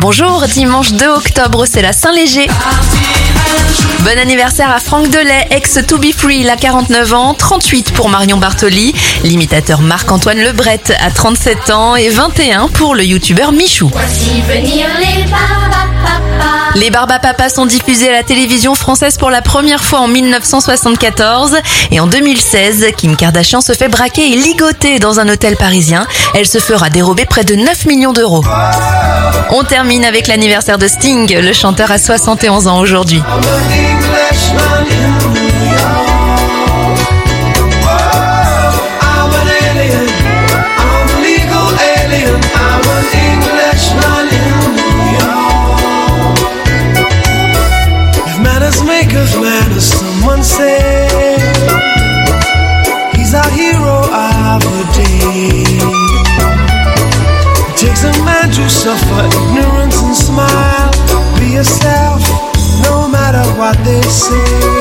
Bonjour, dimanche 2 octobre, c'est la Saint-Léger. Bon anniversaire à Franck Delay, ex To Be Free, il a 49 ans, 38 pour Marion Bartoli, l'imitateur Marc-Antoine Lebret a 37 ans et 21 pour le youtubeur Michou. Les Barbapapas sont diffusés à la télévision française pour la première fois en 1974 et en 2016, Kim Kardashian se fait braquer et ligoter dans un hôtel parisien. Elle se fera dérober près de 9 millions d'euros. On termine avec l'anniversaire de Sting, le chanteur a 71 ans aujourd'hui. Make us manners, someone say he's our hero of the day. It takes a man to suffer ignorance and smile. Be yourself, no matter what they say.